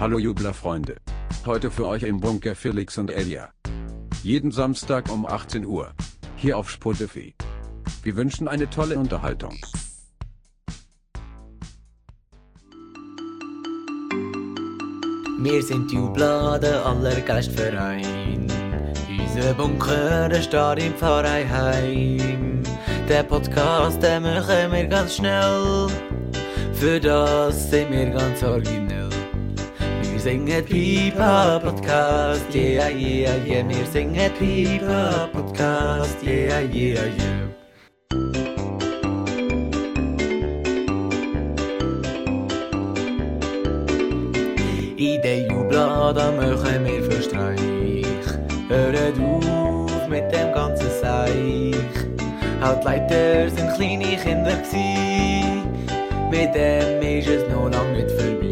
Hallo Jublerfreunde. Heute für euch im Bunker Felix und Elia. Jeden Samstag um 18 Uhr. Hier auf Spotify. Wir wünschen eine tolle Unterhaltung. Wir sind Jubler, der allergeilste Verein. Unser Bunker, steht im Pfarreiheim. Der Podcast, den machen wir ganz schnell. Für das sind wir ganz originell. Wir singen Pipa Podcast, yeah, yeah, yeah. Wir singen Pipa Podcast, yeah, yeah, yeah. In den Jubladen machen wir für Streich. Hört auf mit dem ganzen Seich. Die Leiter sind kleine Kinder gsi. Mit dem ist es noch lang nicht vorbei.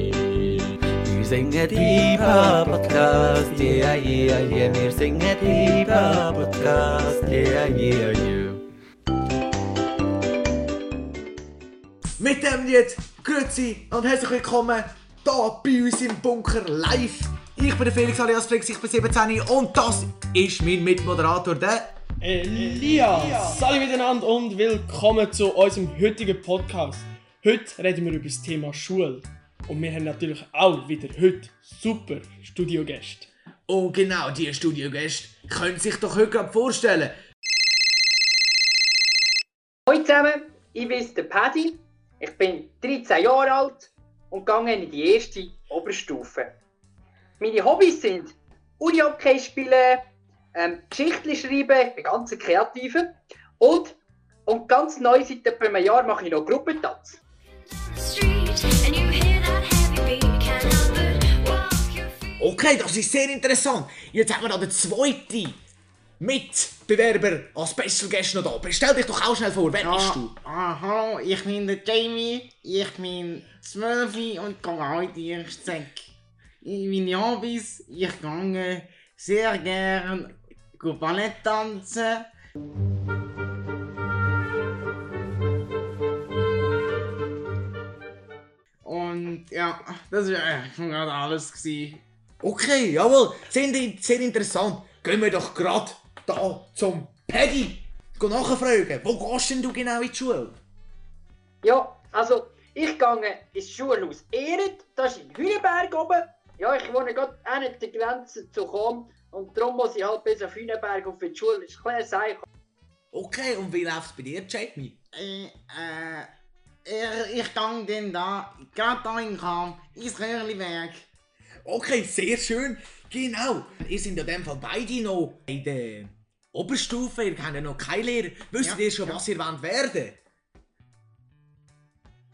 Wir singen Pipa Podcast, yeah, yeah, yeah. Wir singen Pipa Podcast, yeah, yeah, yeah. Mit dem Lied Grüezi und herzlich willkommen hier bei uns im Bunker live. Ich bin der Felix alias Flix, ich bin 17 und das ist mein Mitmoderator, der... Elias! Hallo miteinander und willkommen zu unserem heutigen Podcast. Heute reden wir über das Thema Schule. Und wir haben natürlich auch wieder heute super Studiogäste. Und genau, die Studiogäste können sich doch heute gerade vorstellen. Hallo zusammen, ich bin der Paddy. Ich bin 13 Jahre alt und gehe in die erste Oberstufe. Meine Hobbys sind Uni-Hockey spielen, ähm, Geschichten schreiben, ich bin ganz ein Kreativer und, und ganz neu seit etwa einem Jahr mache ich noch Gruppentanz. Okay, das ist sehr interessant. Jetzt haben wir da den zweiten Mitbewerber als Special Guest noch da. Bestell dich doch auch schnell vor, wer bist du? Ah, hallo, ich bin der Jamie, ich bin 12 und gehe heute die erste Säck. Meine Hobbys, ich gehe sehr gern Ballett tanzen. Und ja, das war eigentlich gerade alles. Gewesen. Okay, jawohl, sehr, sehr interessant. Gehen wir doch gerade da zum Paddy. Geh nachfragen, wo gehst denn du genau in die Schule? Ja, also ich gehe ins Schulhaus Ehret, das ist in Hüneberg oben. Ja, ich wohne gerade an der Grenze zu Cham und darum muss ich halt bis auf Hüneberg auf die Schule. Das ist ein Seich. Okay, und wie läuft's bei dir, Jamie? Äh, äh, ich, ich gehe dann da, gerade da in Kam, ins Röhrliberg. Okay, sehr schön. Genau. Ihr sind in dem Fall beide noch in der Oberstufe, ihr kennt ja noch keine Lehrer. Wisst Ja, ihr schon, ja. was ihr wollt werden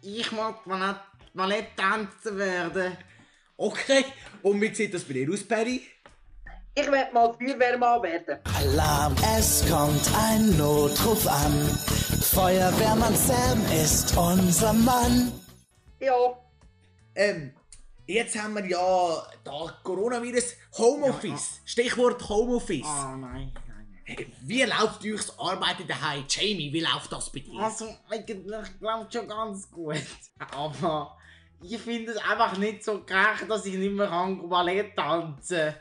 Ich mag Ballett, Balletttänzer werden. Okay, und wie sieht das bei dir aus, Perry? Ich werde mal Feuerwehrmann werden. Alarm, es kommt ein Notruf an. Feuerwehrmann Sam ist unser Mann. Ja, Ähm, jetzt haben wir ja da Coronavirus Homeoffice. Stichwort Homeoffice. Oh nein, nein. Hey, Wie läuft euch das Arbeiten daheim? Jamie, wie läuft das bei dir? Also, eigentlich glaube schon ganz gut. Aber ich finde es einfach nicht so gerecht, dass ich nicht mehr kann Ballett tanzen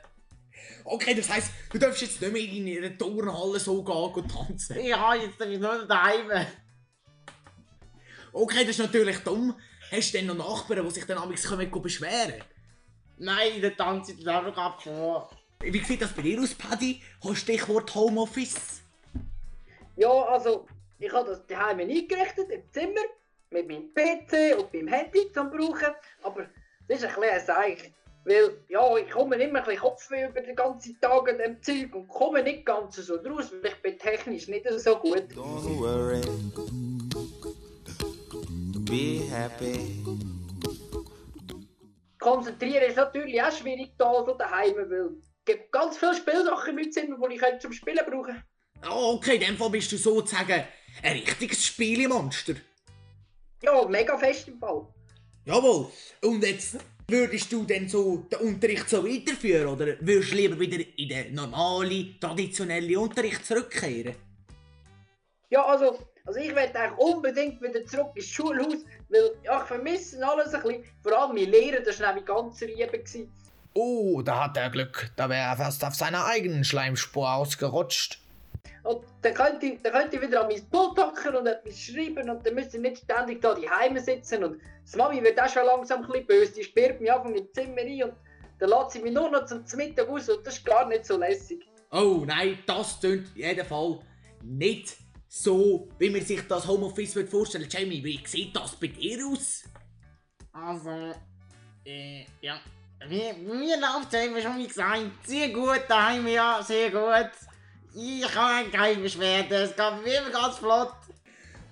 Okay, das heisst, du darfst jetzt nicht mehr in einer Turnhalle so gehen und tanzen. Ja, jetzt darf ich nur daheim. Okay, das ist natürlich dumm. Hast du denn noch Nachbarn, die sich dann amigs kommen beschweren? Nein, der tanzt jetzt einfach ab vor. Wie sieht das bei dir aus, Paddy? Hast du Stichwort Homeoffice? ja, also ich habe das daheim eingerichtet im Zimmer mit meinem PC und meinem Handy zum Brauchen. Aber das ist ein kleines Seich. Weil, ja, ich komme immer ein bisschen Kopfweh über den ganzen Tag an dem Zeug und komme nicht ganz so draus, weil ich bin technisch nicht so gut. Don't worry. Be happy. Konzentrieren ist natürlich auch schwierig da so daheim, weil es gibt ganz viele Spielsachen meinem Zimmer, die ich zum Spielen brauchen Oh, okay, in dem Fall bist du sozusagen ein richtiges Spielemonster. Ja, mega fest im Fall. Jawohl. Und jetzt würdest du denn so den Unterricht so weiterführen oder würdest du lieber wieder in den normalen, traditionellen Unterricht zurückkehren? Ja, also Also ich werde eigentlich unbedingt wieder zurück ins Schulhaus, weil ja, ich vermisse alles ein bisschen. Vor allem mein Lehrer, das war nämlich ganz rieben. gewesen. Oh, da hat er Glück. Da wäre er fast auf seiner eigenen Schleimspur ausgerutscht. Und dann könnte, ich, dann könnte ich wieder an mein Pult hocken und etwas schreiben und dann müsste ich nicht ständig da die Heime sitzen. Und die Mami wird auch schon langsam ein bisschen böse. Die sperrt mich einfach im Zimmer ein und dann lässt sie mich nur noch zum Mittag aus und das ist gar nicht so lässig. Oh nein, das tönt in jedem Fall nicht so, wie man sich das Homeoffice würde vorstellen Jamie, wie sieht das bei dir aus? Also, äh, ja. Mir, mir läuft es eben schon wie gesagt sehr gut daheim, ja, sehr gut. Ich habe keine Beschwerden, es geht mir immer ganz flott.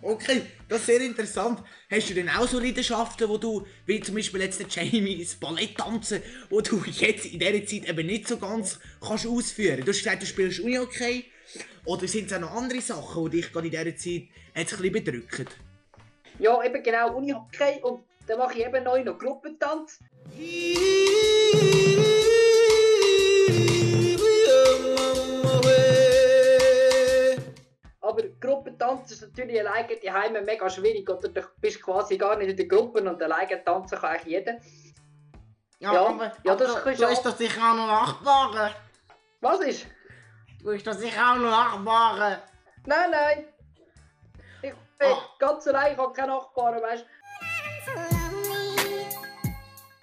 Okay, das ist sehr interessant. Hast du denn auch so Leidenschaften, wo du, wie zum Beispiel jetzt der Jamie, das Ballett tanzen, wo du jetzt in dieser Zeit eben nicht so ganz kannst ausführen? Du hast gesagt, du spielst Uni-Okay. Oder sind es auch noch andere Sachen, die dich gerade in dieser Zeit jetzt ein bisschen bedrücken? Ja, eben genau, Unihockey und dann mache ich eben neu noch Gruppentanz. Aber Gruppentanz ist natürlich alleine die Heime mega schwierig. Oder du bist quasi gar nicht in der Gruppe und alleine tanzen kann eigentlich jeder. Ja, Ja, aber, ja, das aber ist du hast doch sicher auch noch Nachbarn. Was ist? Du hast doch sicher auch noch Nachbarn. Nein, nein. Ich bin Ah. ganz allein, ich habe keine Nachbarn, weißt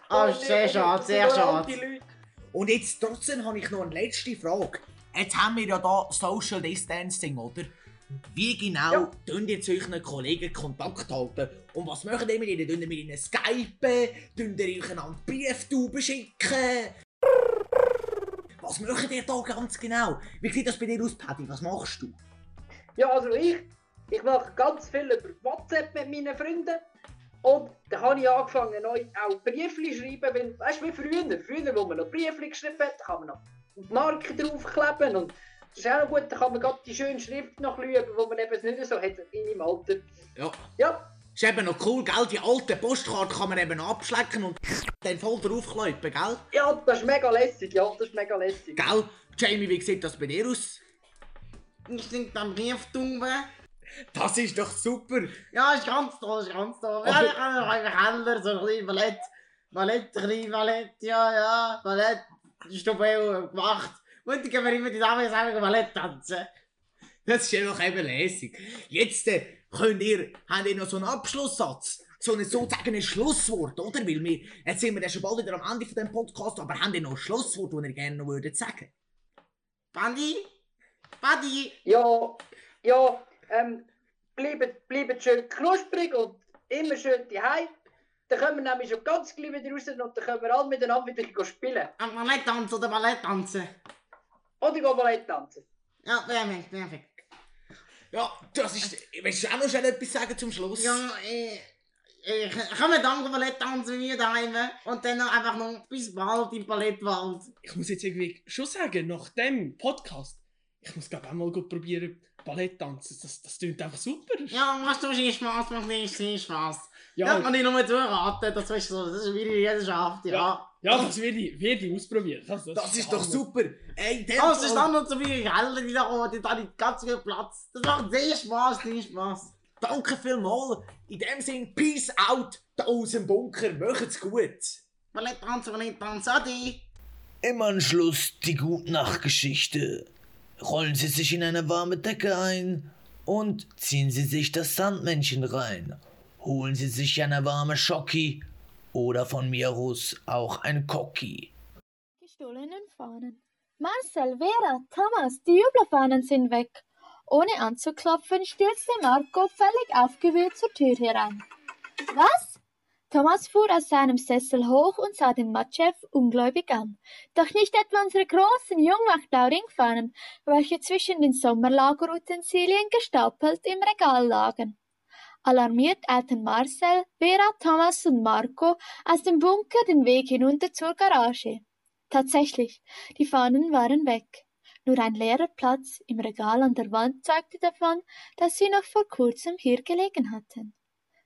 Ah, sehr schade, sehr schade. Und jetzt trotzdem habe ich noch eine letzte Frage. Jetzt haben wir ja da Social Distancing, oder? Wie genau Ja. tun ihr zu euren Kollegen Kontakt halten? Und was machen ihr mit ihnen? Tun ihr mit ihnen skypen? Tun ihr euch einander Brieftauben schicken? Was macht ihr da ganz genau? Wie sieht das bei dir aus, Paddy? Was machst du? Ja, also ich, ich mache ganz viel über WhatsApp mit meinen Freunden. Und dann habe ich angefangen, neu auch Briefli zu schreiben. Weil, weißt du, wie früher? Früher, wo man noch Briefli geschrieben hat, kann man noch die Marke draufkleben. Und das ist auch noch gut, da kann man gerade die schöne Schrift noch üben, wo man eben nicht so hat in meinem Alter. Ja. Ja, Ist eben noch cool, gell? Die alte Postkarte kann man eben abschlecken und dann voll draufkläupen, gell? ja, das ist mega lässig, ja, das ist mega lässig. Gell? Jamie, wie sieht das bei dir aus? Ich sind dann Brieftauben. Das ist doch super! Ja, ist ganz toll, ist ganz toll. Ja, ich habe noch einen Keller, so ein bisschen Ballett. Ballett, ein bisschen Ballett, ja, ja, Ballett. Stubel gemacht. Und dann gehen wir immer die Damen zusammen Ballett tanzen. Das ist ja doch eben lässig. Jetzt äh, könnt ihr, habt ihr noch so einen Abschlusssatz? So ein sozusagen ein Schlusswort, oder? Weil wir, jetzt sind wir ja schon bald wieder am Ende von dem Podcast, aber habt ihr noch ein Schlusswort, das ihr gerne noch würdet sagen? Buddy? Buddy? Ja, ja, ähm, bleibt, bleibt schön knusprig und immer schön daheim. Dann können wir nämlich schon ganz gleich wieder raus und dann können wir alle miteinander wieder spielen. Ein Ballett tanzen oder Ballett tanzen? Oder Ballett tanzen. Ja, perfekt, perfekt. Ja, das ist, willst du auch noch schnell etwas sagen zum Schluss? Ja, äh, äh, können wir danke Ballett tanzen wie daheim und dann noch einfach noch bis bald im Ballettwald. Ich muss jetzt irgendwie schon sagen, nach dem Podcast, ich muss glaube auch mal gut probieren, Ballett tanzen. Das, das klingt einfach super. Ja, machst du viel Spaß, macht nicht viel Spaß. Ja, Ja, das kann ich nur zuraten, das ist so, das ist wie die Leidenschaft, ja. Ja. ja das werde ich, werde ich ausprobieren. Das, das, Das ist doch super! Ey, der Oh, es ist dann noch so viele Gelder, die da oben, da hat ganz viel Platz. Das macht sehr Spaß, sehr Spaß. Danke vielmals! In dem Sinn, Peace out da aus dem Bunker, macht's gut! Ballett tanzen, Ballett tanzen, ade. Im Anschluss die Gutnachtgeschichte. Rollen Sie sich in eine warme Decke ein und ziehen Sie sich das Sandmännchen rein. Holen Sie sich eine warme Schocki oder von mir aus auch ein Cocki. Gestohlenen Fahnen. Marcel, Vera, Thomas, die Jubelfahnen sind weg. Ohne anzuklopfen, stürzte Marco völlig aufgewühlt zur Tür herein. Was? Thomas fuhr aus seinem Sessel hoch und sah den Matschef ungläubig an. Doch nicht etwa unsere großen jungmachtblau Ringfahnen, welche zwischen den Sommerlagerutensilien gestapelt im Regal lagen. Alarmiert eilten Marcel, Vera, Thomas und Marco aus dem Bunker den Weg hinunter zur Garage. Tatsächlich, die Fahnen waren weg. Nur ein leerer Platz im Regal an der Wand zeugte davon, dass sie noch vor kurzem hier gelegen hatten.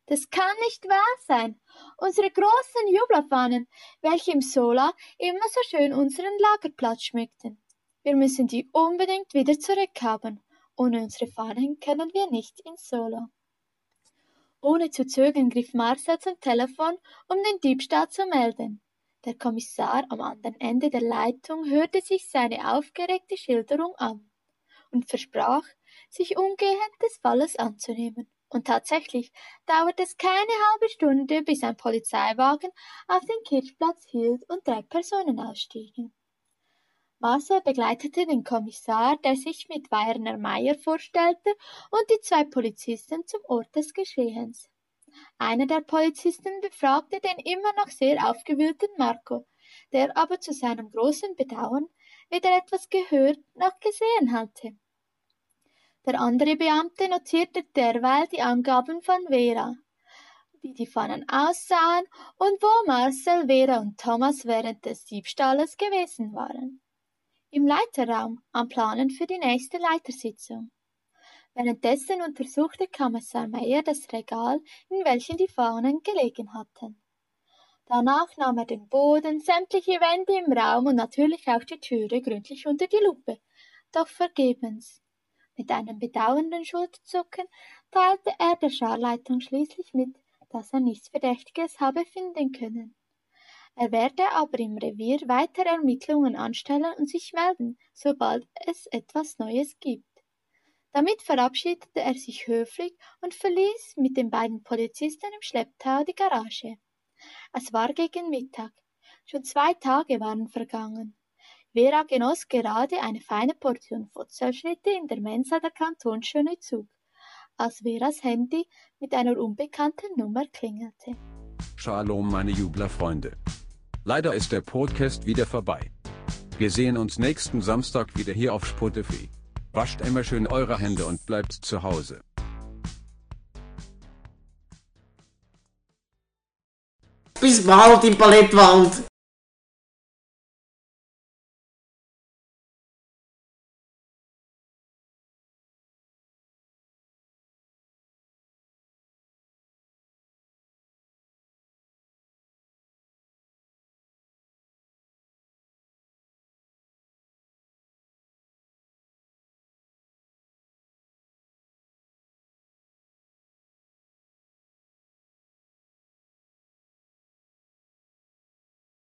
Das kann nicht wahr sein. Unsere großen Jubelfahnen, welche im Sola immer so schön unseren Lagerplatz schmückten. Wir müssen die unbedingt wieder zurückhaben Ohne unsere Fahnen können wir nicht ins Solo. Ohne zu zögern griff Marcel zum Telefon, um den Diebstahl zu melden. Der Kommissar am anderen Ende der Leitung hörte sich seine aufgeregte Schilderung an und versprach, sich umgehend des Falles anzunehmen. Und tatsächlich dauerte es keine halbe Stunde, bis ein Polizeiwagen auf den Kirchplatz hielt und drei Personen ausstiegen. Marcel begleitete den Kommissar, der sich mit Werner Meier vorstellte, und die zwei Polizisten zum Ort des Geschehens. Einer der Polizisten befragte den immer noch sehr aufgewühlten Marco, der aber zu seinem großen Bedauern weder etwas gehört noch gesehen hatte. Der andere Beamte notierte derweil die Angaben von Vera, wie die Pfannen aussahen und wo Marcel, Vera und Thomas während des Diebstahles gewesen waren. Im Leiterraum am Planen für die nächste Leitersitzung. Währenddessen untersuchte Kommissar Meyer das Regal, in welchem die Fahnen gelegen hatten. Danach nahm er den Boden, sämtliche Wände im Raum und natürlich auch die Türe gründlich unter die Lupe, doch vergebens. Mit einem bedauernden Schulterzucken teilte er der Scharleitung schließlich mit, dass er nichts Verdächtiges habe finden können. Er werde aber im Revier weiter Ermittlungen anstellen und sich melden, sobald es etwas Neues gibt. Damit verabschiedete er sich höflich und verließ mit den beiden Polizisten im Schlepptau die Garage. Es war gegen Mittag. Schon zwei Tage waren vergangen. Vera genoss gerade eine feine Portion Futzelschnitte in der Mensa der Kantonsschöne Zug, als Veras Handy mit einer unbekannten Nummer klingelte. Shalom meine Jublerfreunde. Leider ist der Podcast wieder vorbei. Wir sehen uns nächsten Samstag wieder hier auf Spotify. Wascht immer schön eure Hände und bleibt zu Hause. Bis bald im Palettwald.